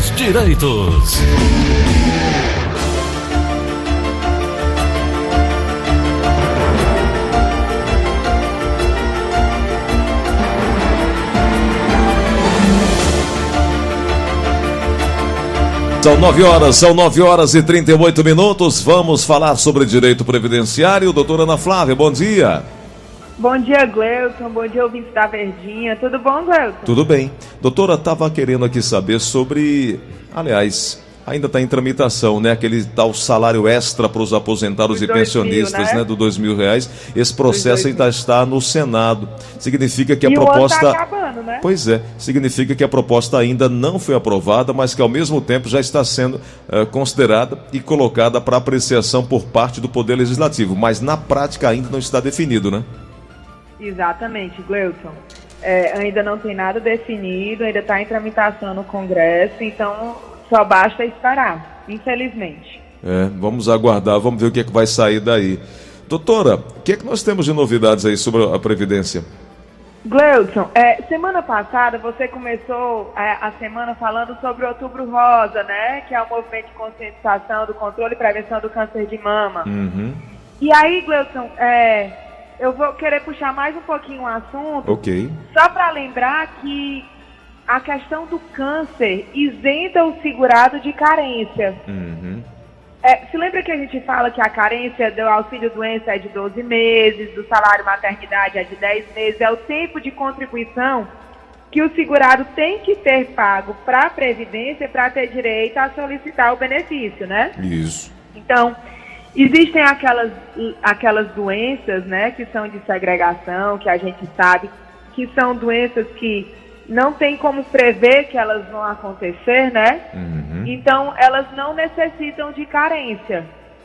seus direitos. São 9 horas, são 9 horas e 38 minutos. Vamos falar sobre direito previdenciário. Doutora Ana Flávia, bom dia. Bom dia, Gleuton. Bom dia, ouvintes da Verdinha. Tudo bom, Gleuton? Tudo bem. Doutora, estava querendo aqui saber sobre. Aliás, ainda está em tramitação, né? Aquele tal salário extra para os aposentados Os e pensionistas, mil, né? né? Do dois mil reais. Esse processo ainda está no Senado. Significa que a e o proposta. ano tá acabando, né? Pois é, significa que a proposta ainda não foi aprovada, mas que ao mesmo tempo já está sendo eh, considerada e colocada para apreciação por parte do Poder Legislativo, mas na prática ainda não está definido, né? Exatamente, Gleuton. É, ainda não tem nada definido, ainda está em tramitação no Congresso, então só basta esperar, infelizmente. É, vamos aguardar, vamos ver o que, é que vai sair daí. Doutora, o que é que nós temos de novidades aí sobre a Previdência? Gleuton, é, semana passada você começou é, a semana falando sobre o Outubro Rosa, né? Que é o movimento de conscientização do controle e prevenção do câncer de mama. Uhum, E aí, Gleuton, é, eu vou querer puxar mais um pouquinho o assunto, ok. só para lembrar que a questão do câncer isenta o segurado de carência. Uhum, É, se lembra que a gente fala que a carência do auxílio doença é de 12 meses, do salário maternidade é de 10 meses, é o tempo de contribuição que o segurado tem que ter pago para a Previdência para ter direito a solicitar o benefício, né? isso. Então, existem aquelas, aquelas doenças, né, que são de segregação, que a gente sabe que são doenças que não tem como prever que elas vão acontecer, né? Uhum, Então, elas não necessitam de carência.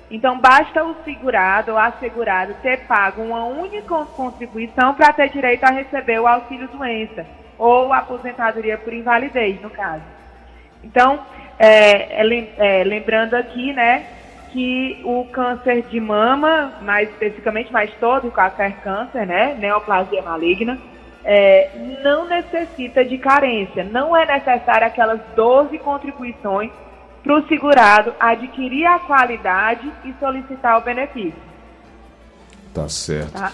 Então, basta o segurado ou assegurado ter pago uma única contribuição para ter direito a receber o auxílio-doença ou aposentadoria por invalidez, no caso. Então, é, é, é, lembrando aqui, né, que o câncer de mama, mais especificamente, mas todo qualquer câncer, né, neoplasia maligna, é, não necessita de carência. Não é necessário aquelas 12 contribuições para o segurado adquirir a qualidade e solicitar o benefício. tá certo. Tá?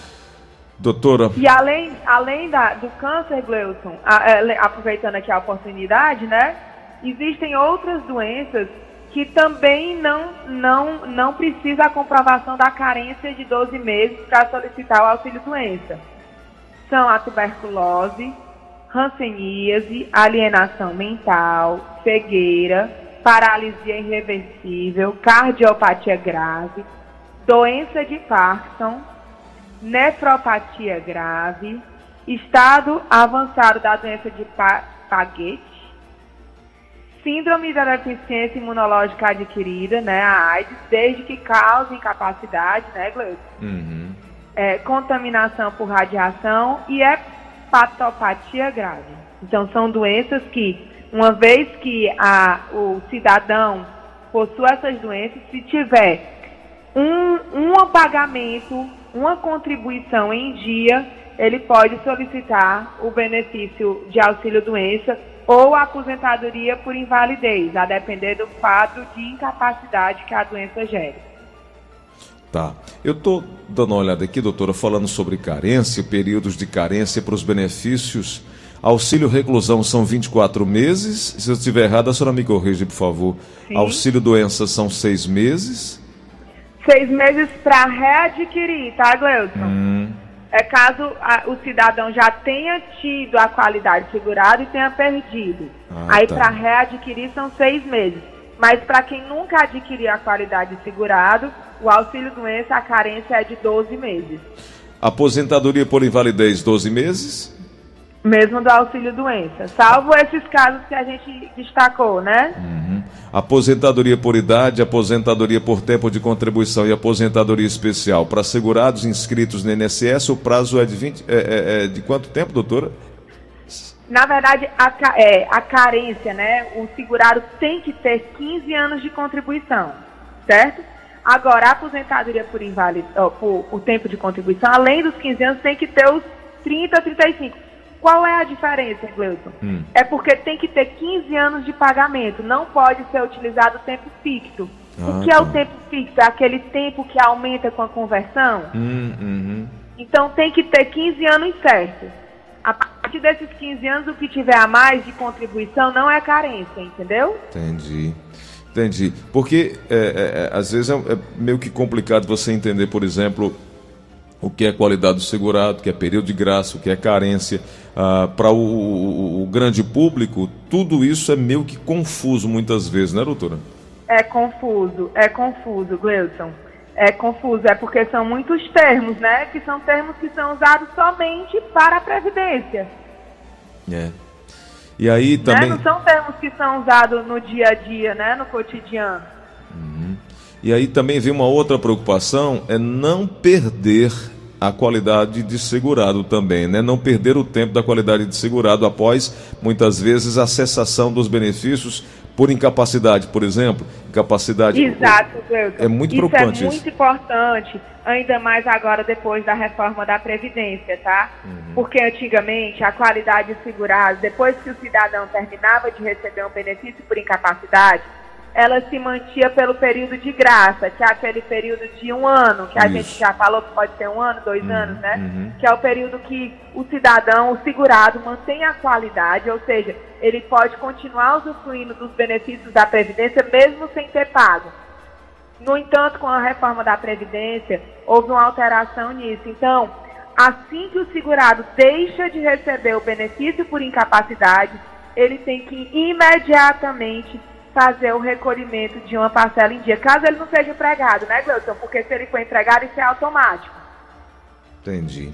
Doutora, E além, além da, do câncer, Gleuton, a- é, le- aproveitando aqui a oportunidade, né? Existem outras doenças que também não, não, não precisa a comprovação da carência de 12 meses para solicitar o auxílio-doença. São a tuberculose, hanseníase, alienação mental, cegueira, paralisia irreversível, cardiopatia grave, doença de Parkinson, nefropatia grave, estado avançado da doença de Pa- Paget, síndrome da deficiência imunológica adquirida, né, a AIDS, desde que cause incapacidade, né, Gleuton? uhum, é, contaminação por radiação e hepatopatia grave. Então, são doenças que, uma vez que a, o cidadão possua essas doenças, se tiver um, um pagamento, uma contribuição em dia, ele pode solicitar o benefício de auxílio-doença ou aposentadoria por invalidez, a depender do quadro de incapacidade que a doença gere. tá. Eu tô dando uma olhada aqui, doutora, falando sobre carência, períodos de carência para os benefícios. Auxílio reclusão são 24 meses. Se eu estiver errado, a senhora me corrige, por favor. Sim. Auxílio doença são seis meses. Seis meses para readquirir, tá, Gleuton? Hum, É caso a- o cidadão já tenha tido a qualidade segurada e tenha perdido. Ah, Aí tá. para readquirir são seis meses. Mas para quem nunca adquirir a qualidade segurado, o auxílio doença, a carência é de 12 meses. aposentadoria por invalidez, 12 meses. Mesmo do auxílio doença. Salvo esses casos que a gente destacou, né? Uhum. Aposentadoria por idade, aposentadoria por tempo de contribuição e aposentadoria especial. Para segurados inscritos no INSS, o prazo é de, 20, é, é- é de quanto tempo, doutora? Na verdade, a, é, a carência, né? O segurado tem que ter 15 anos de contribuição, certo? Agora, a aposentadoria por, invalid... ó, por, por tempo de contribuição, além dos 15 anos, tem que ter os 30, 35. Qual é a diferença, Gleuton? Hum. É porque tem que ter 15 anos de pagamento, não pode ser utilizado o tempo fixo. Ah, o que tá. é o tá. tempo fixo? É aquele tempo que aumenta com a conversão? Hum, uhum. Então tem que ter 15 anos certos. A partir desses 15 anos, o que tiver a mais de contribuição não é carência, entendeu? Entendi. Entendi. Porque é, é, é às vezes é, é, meio que complicado você entender, por exemplo, o que é qualidade do segurado, o que é período de graça, o que é carência. Ah, Para o, o, o, grande público, tudo isso é meio que confuso muitas vezes, né, doutora? É confuso, é confuso, Gleison. É confuso, é porque são muitos termos, né? Que são termos que são usados somente para a Previdência. É. E aí né? também. Né? Não são termos que são usados no dia a dia, né? No cotidiano. E aí também vem uma outra preocupação, é não perder a qualidade de segurado também, né? Não perder o tempo da qualidade de segurado após, muitas vezes, a cessação dos benefícios por incapacidade, por exemplo. Incapacidade. Exato, Cleuton. É muito isso é preocupante. É muito importante, ainda mais agora depois da reforma da Previdência, tá? Uhum. Porque antigamente a qualidade de segurado, depois que o cidadão terminava de receber um benefício por incapacidade, ela se mantia pelo período de graça, que é aquele período de um ano, que a Isso. gente já falou que pode ser um ano, dois uhum, anos, né? Uhum. Que é o período que o cidadão, o segurado, mantém a qualidade, ou seja, ele pode continuar usufruindo dos benefícios da Previdência mesmo sem ter pago. No entanto, com a reforma da Previdência, houve uma alteração nisso. Então, assim que o segurado deixa de receber o benefício por incapacidade, ele tem que imediatamente fazer o recolhimento de uma parcela em dia, caso ele não seja empregado, né, Gleuton? Porque se ele for empregado, isso é automático. Entendi.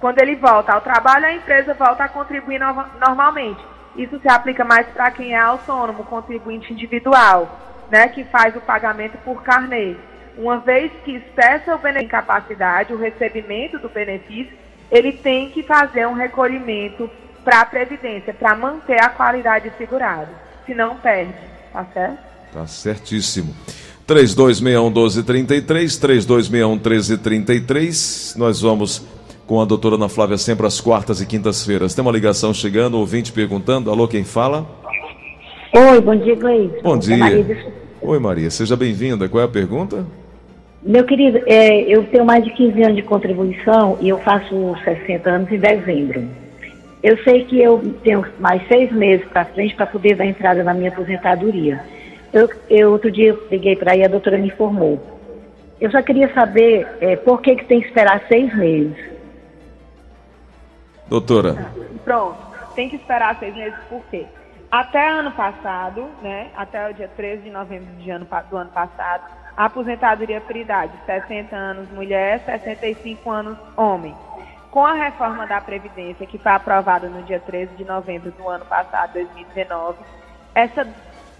Quando ele volta ao trabalho, a empresa volta a contribuir no normalmente. Isso se aplica mais para quem é autônomo, contribuinte individual, né, que faz o pagamento por carnê. Uma vez que cessa o benefício de incapacidade, o recebimento do benefício, ele tem que fazer um recolhimento para a Previdência, para manter a qualidade segurada se não perde, tá certo? Tá certíssimo. 3261-1233, 3261-1333. Nós vamos com a doutora Ana Flávia sempre às quartas e quintas-feiras. Tem uma ligação chegando, ouvinte perguntando. Alô, quem fala? Oi, bom dia, Gleice. Bom dia. Maria Oi, Maria. Seja bem-vinda. Qual é a pergunta? Meu querido, é, eu tenho mais de 15 anos de contribuição e eu faço 60 anos em dezembro. Eu sei que eu tenho mais seis meses para frente para poder dar entrada na minha aposentadoria. Eu, eu outro dia liguei para aí, a doutora me informou. Eu só queria saber é, por que, que tem que esperar seis meses. Doutora. Pronto, tem que esperar seis meses por quê? Até ano passado, né, até o dia 13 de novembro de ano, do ano passado, a aposentadoria por idade, 60 anos mulher, 65 anos homem. Com a reforma da Previdência, que foi aprovada no dia 13 de novembro do ano passado, 2019, essa,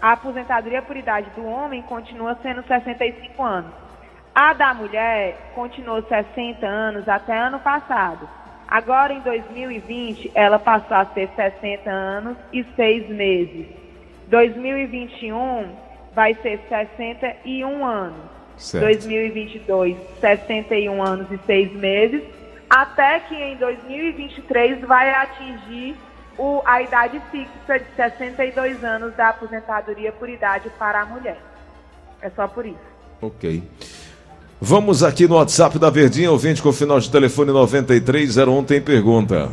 a aposentadoria por idade do homem continua sendo 65 anos. A da mulher continuou 60 anos até ano passado. Agora, em 2020, ela passou a ser 60 anos e 6 meses. 2021 vai ser 61 anos. Certo. 2022, 61 anos e 6 meses até que em 2023 vai atingir o, a idade fixa de 62 anos da aposentadoria por idade para a mulher. É só por isso. Ok. Vamos aqui no WhatsApp da Verdinha, ouvinte com o final de telefone 9301, tem pergunta.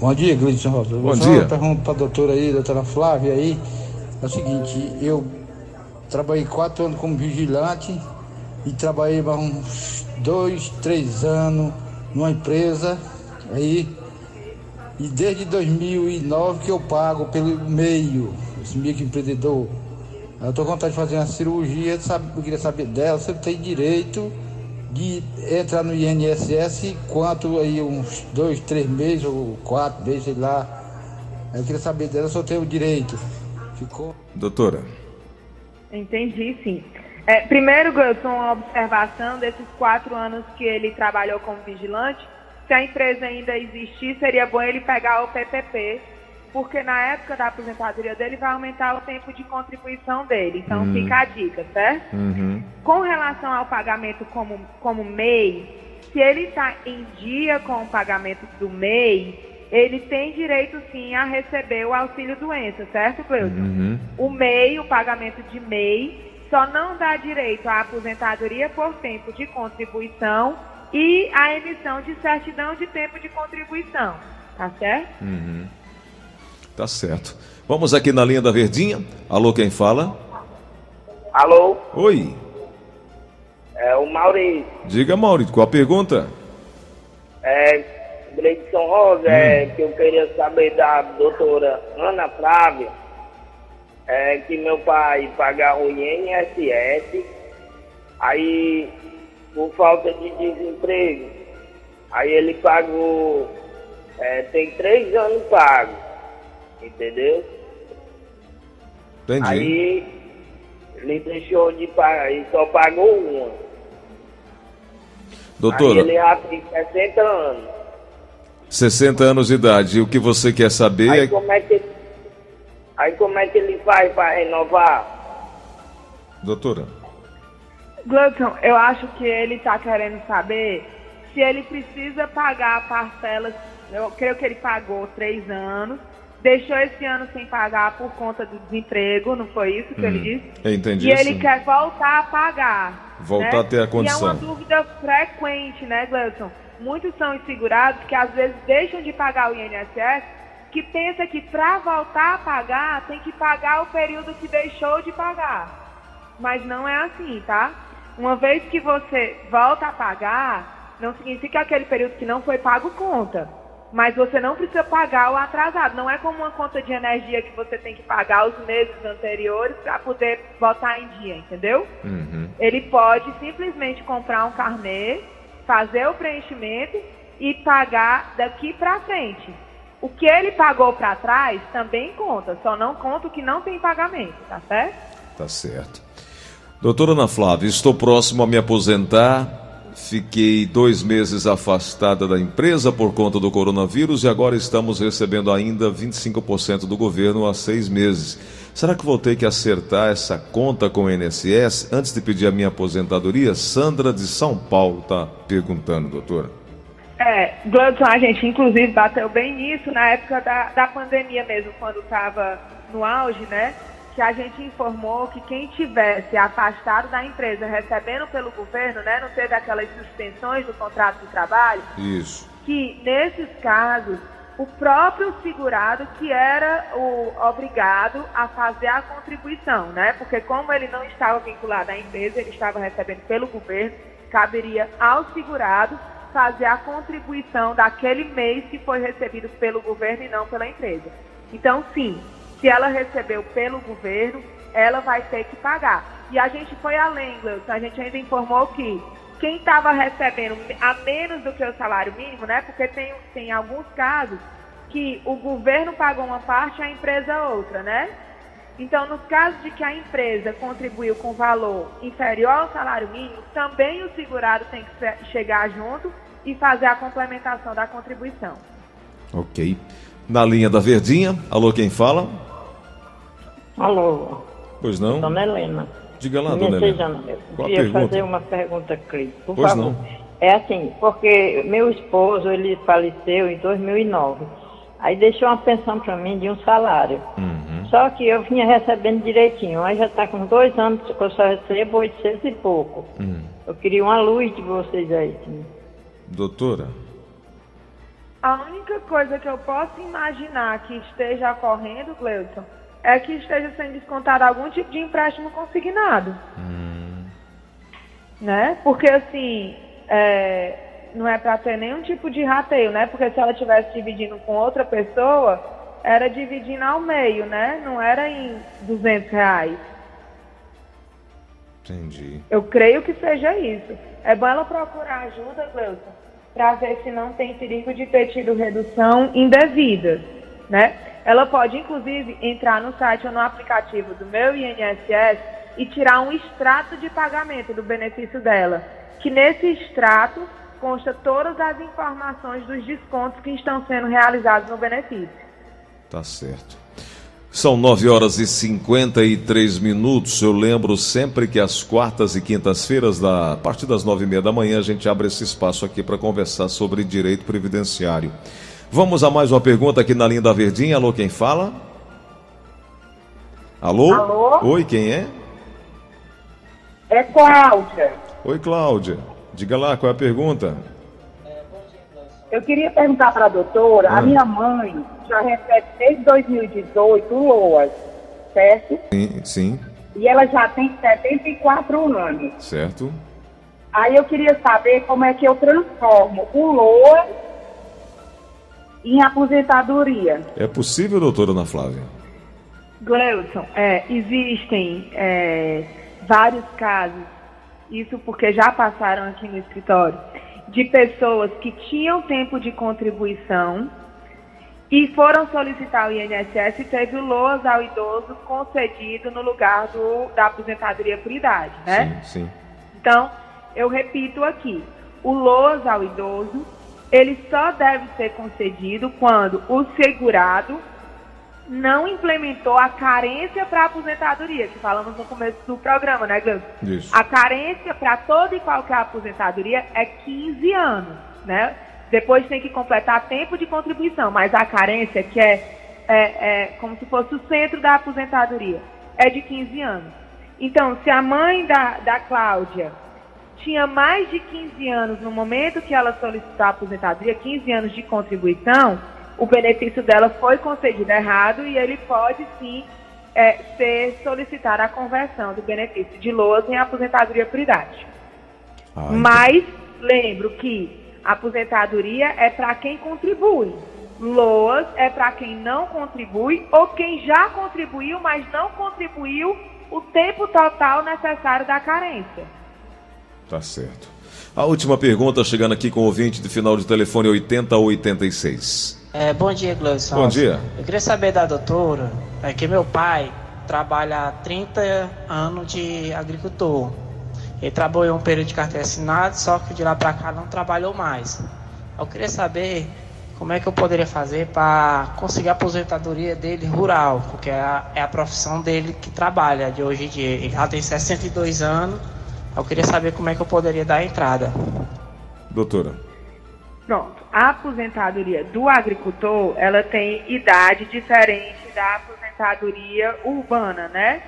Bom dia, Gleison Rosa. Bom dia. pergunta para a doutora aí, doutora Flávia aí. É o seguinte, eu trabalhei quatro anos como vigilante e trabalhei há uns dois, três anos numa empresa aí e desde 2009 que eu pago pelo meio, esse microempreendedor. Eu estou com vontade de fazer uma cirurgia, sabe, eu queria saber dela, você tem direito de entrar no INSS quanto aí uns dois, três meses ou quatro meses, sei lá. Eu queria saber dela se eu tenho direito. Ficou? Doutora. Entendi, sim. É, primeiro, Gilson, uma observação desses quatro anos que ele trabalhou como vigilante. Se a empresa ainda existir, seria bom ele pegar o PPP, porque na época da aposentadoria dele vai aumentar o tempo de contribuição dele. Então uhum. fica a dica, certo? Uhum. Com relação ao pagamento como, como MEI, se ele está em dia com o pagamento do MEI, ele tem direito sim a receber o auxílio doença, certo, Cleuton? Uhum. O MEI, o pagamento de MEI, só não dá direito à aposentadoria por tempo de contribuição e à emissão de certidão de tempo de contribuição. Tá certo? Uhum. Tá certo. Vamos aqui na linha da Verdinha. Alô, quem fala? Alô, Oi. é o Maurício, Diga, Maurício, qual a pergunta? é Grande São Rosa, é que eu queria saber da doutora Ana Flávia, é que meu pai paga o INSS, aí por falta de desemprego, aí ele pagou, é, tem três anos pago, entendeu? Entendi. Aí ele deixou de pagar, ele só pagou uma. Aí Doutora, ele já tem 60 anos. 60 anos de idade. E o que você quer saber Aí é. como é que aí como é que ele faz para renovar? Doutora, Gleudson, eu acho que ele está querendo saber se ele precisa pagar parcelas. Eu creio que ele pagou três anos, deixou esse ano sem pagar por conta do desemprego, não foi isso que ele disse? eu entendi. E ele sim. quer voltar a pagar. Voltar né? a ter a condição. E é uma dúvida frequente, né, Gleudson? Muitos são insegurados que às vezes deixam de pagar o INSS, que pensa que para voltar a pagar tem que pagar o período que deixou de pagar. Mas não é assim, tá? Uma vez que você volta a pagar, não significa que aquele período que não foi pago conta. Mas você não precisa pagar o atrasado. Não é como uma conta de energia que você tem que pagar os meses anteriores para poder botar em dia, entendeu? Uhum. Ele pode simplesmente comprar um carnê, fazer o preenchimento e pagar daqui para frente. O que ele pagou para trás também conta, só não conta o que não tem pagamento, tá certo? Tá certo. Doutora Ana Flávia, estou próximo a me aposentar. Fiquei dois meses afastada da empresa por conta do coronavírus e agora estamos recebendo ainda 25% do governo há seis meses. Será que vou ter que acertar essa conta com o INSS antes de pedir a minha aposentadoria? Sandra de São Paulo está perguntando, doutora. É, Gladson, a gente inclusive bateu bem nisso na época da, da pandemia mesmo, quando estava no auge, né? Que a gente informou que quem tivesse afastado da empresa recebendo pelo governo, né? Não teve aquelas suspensões do contrato de trabalho, Isso. que nesses casos o próprio segurado que era o obrigado a fazer a contribuição, né? Porque como ele não estava vinculado à empresa, ele estava recebendo pelo governo, caberia ao segurado fazer a contribuição daquele mês que foi recebido pelo governo e não pela empresa. Então, sim, se ela recebeu pelo governo, ela vai ter que pagar. E a gente foi além, Gleudson, a gente ainda informou que quem estava recebendo a menos do que o salário mínimo, né? Porque tem, tem alguns casos que o governo pagou uma parte e a empresa outra, né? Então, nos casos de que a empresa contribuiu com valor inferior ao salário mínimo, também o segurado tem que chegar junto e fazer a complementação da contribuição. Ok. Na linha da Verdinha, alô, quem fala? Alô, Pois não? dona Helena. Diga lá, Minha dona Helena. eu Qual a queria pergunta? fazer uma pergunta, Cris, por Pois favor. não. É assim, porque meu esposo, ele faleceu em 2009. Aí deixou uma pensão para mim de um salário. Uhum. Só que eu vinha recebendo direitinho. Aí já está com dois anos que eu só recebo 800 e pouco. Hum. Eu queria uma luz de vocês aí. Doutora, A única coisa que eu posso imaginar que esteja ocorrendo, Gleudson, é que esteja sendo descontado algum tipo de empréstimo consignado. Né? Porque assim, é, não é para ter nenhum tipo de rateio, né? Porque se ela estivesse dividindo com outra pessoa, era dividindo ao meio, né? Não era em 200 reais. entendi. Eu creio que seja isso. É bom ela procurar ajuda, Gleuton, para ver se não tem perigo de ter tido redução indevida, né? Ela pode, inclusive, entrar no site ou no aplicativo do meu INSS e tirar um extrato de pagamento do benefício dela, que nesse extrato consta todas as informações dos descontos que estão sendo realizados no benefício. Tá certo. São 9 horas e 53 minutos. Eu lembro sempre que às quartas e quintas-feiras, da- a partir das nove e meia da manhã, a gente abre esse espaço aqui para conversar sobre direito previdenciário. Vamos a mais uma pergunta aqui na linha da Verdinha. Alô, quem fala? Alô? Alô? Oi, quem é? É Cláudia. Oi, Cláudia. Diga lá, qual é a pergunta? Eu queria perguntar para a doutora, Ah. a minha mãe já recebe desde 2018 o LOAS, certo? Sim, sim, E ela já tem 74 anos. certo. Aí eu queria saber como é que eu transformo o LOAS em aposentadoria. É possível, doutora Ana Flávia? Gleudson, é, existem é, vários casos, isso porque já passaram aqui no escritório, de pessoas que tinham tempo de contribuição e foram solicitar o INSS e teve o LOAS ao idoso concedido no lugar do, da aposentadoria por idade, né? Sim, sim. Então, eu repito aqui, o LOAS ao idoso, ele só deve ser concedido quando o segurado não implementou a carência para aposentadoria, que falamos no começo do programa, né, Gleison? Isso. A carência para toda e qualquer aposentadoria é 15 anos, né? Depois tem que completar tempo de contribuição, mas a carência, que é, é, é como se fosse o centro da aposentadoria, é de 15 anos. Então, se a mãe da, da Cláudia tinha mais de 15 anos no momento que ela solicitou a aposentadoria, 15 anos de contribuição, o benefício dela foi concedido errado e ele pode sim é, ser solicitar a conversão do benefício de LOAS em aposentadoria por idade. Ah, então- Mas lembro que aposentadoria é para quem contribui. LOAS é para quem não contribui ou quem já contribuiu, mas não contribuiu o tempo total necessário da carência. Tá certo. A última pergunta chegando aqui com o ouvinte de final de telefone 8086. É, bom dia, Gleison. Bom dia. Eu queria saber da doutora, é que meu pai trabalha há 30 anos de agricultor. Ele trabalhou um período de carteira assinada, só que de lá para cá não trabalhou mais. Eu queria saber como é que eu poderia fazer para conseguir a aposentadoria dele rural, porque é a, é a profissão dele que trabalha de hoje em dia. Ele já tem 62 anos. Eu queria saber como é que eu poderia dar a entrada. Doutora. Pronto. A aposentadoria do agricultor, ela tem idade diferente da aposentadoria urbana, né?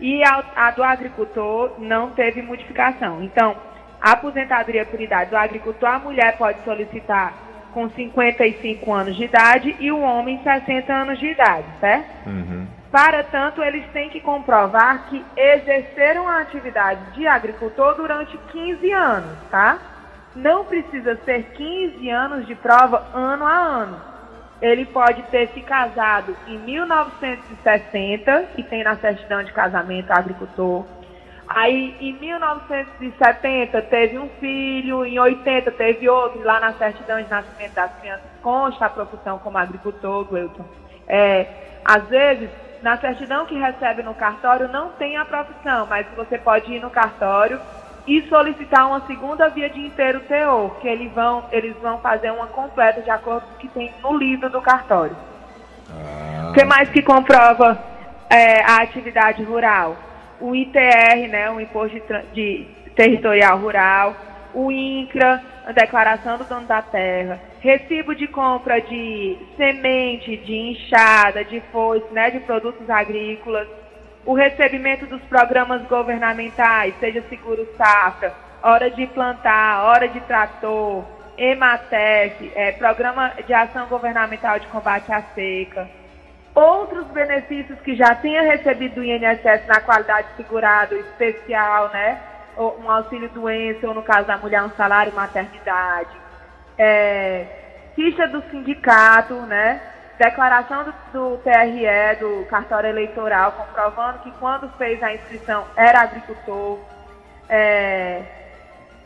E a, a do agricultor não teve modificação. Então, a aposentadoria por idade do agricultor, a mulher pode solicitar com 55 anos de idade e o homem 60 anos de idade, certo? Uhum. Para tanto, eles têm que comprovar que exerceram a atividade de agricultor durante 15 anos, tá? Não precisa ser 15 anos de prova ano a ano. Ele pode ter se casado em 1960 e tem na certidão de casamento agricultor. Aí, em 1970, teve um filho, em 80 teve outro, lá na certidão de nascimento das crianças consta a profissão como agricultor, Gleuton. É, às vezes, na certidão que recebe no cartório não tem a profissão, mas você pode ir no cartório e solicitar uma segunda via de inteiro teor, que eles vão, eles vão fazer uma completa de acordo com o que tem no livro do cartório. O que mais que comprova é, a atividade rural? O ITR, né, o Imposto de, de Territorial Rural, o INCRA, a declaração do dono da terra, recibo de compra de semente, de enxada, de foice, né, de produtos agrícolas, o recebimento dos programas governamentais, seja seguro safra, hora de plantar, hora de trator, EMATEC, é, programa de ação governamental de combate à seca, outros benefícios que já tenha recebido do INSS na qualidade de segurado especial, né? Ou um auxílio doença, ou no caso da mulher, um salário maternidade. É, ficha do sindicato, né? Declaração do, do TRE, do cartório eleitoral, comprovando que quando fez a inscrição era agricultor. É,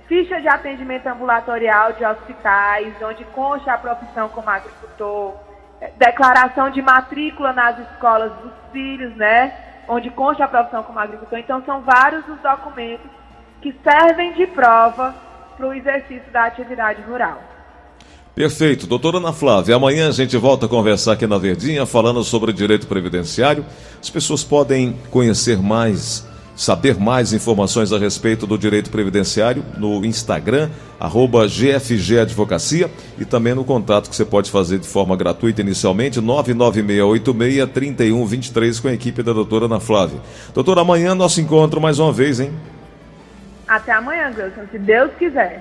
ficha de atendimento ambulatorial de hospitais, onde consta a profissão como agricultor, é, declaração de matrícula nas escolas dos filhos, né, onde consta a profissão como agricultor. Então, são vários os documentos que servem de prova para o exercício da atividade rural. Perfeito. Doutora Ana Flávia, amanhã a gente volta a conversar aqui na Verdinha falando sobre direito previdenciário. As pessoas podem conhecer mais saber mais informações a respeito do direito previdenciário no Instagram, arroba GFG Advocacia e também no contato que você pode fazer de forma gratuita inicialmente, 99686-3123 com a equipe da doutora Ana Flávia. Doutora, amanhã nosso encontro mais uma vez, hein? Até amanhã, Gilson, se Deus quiser.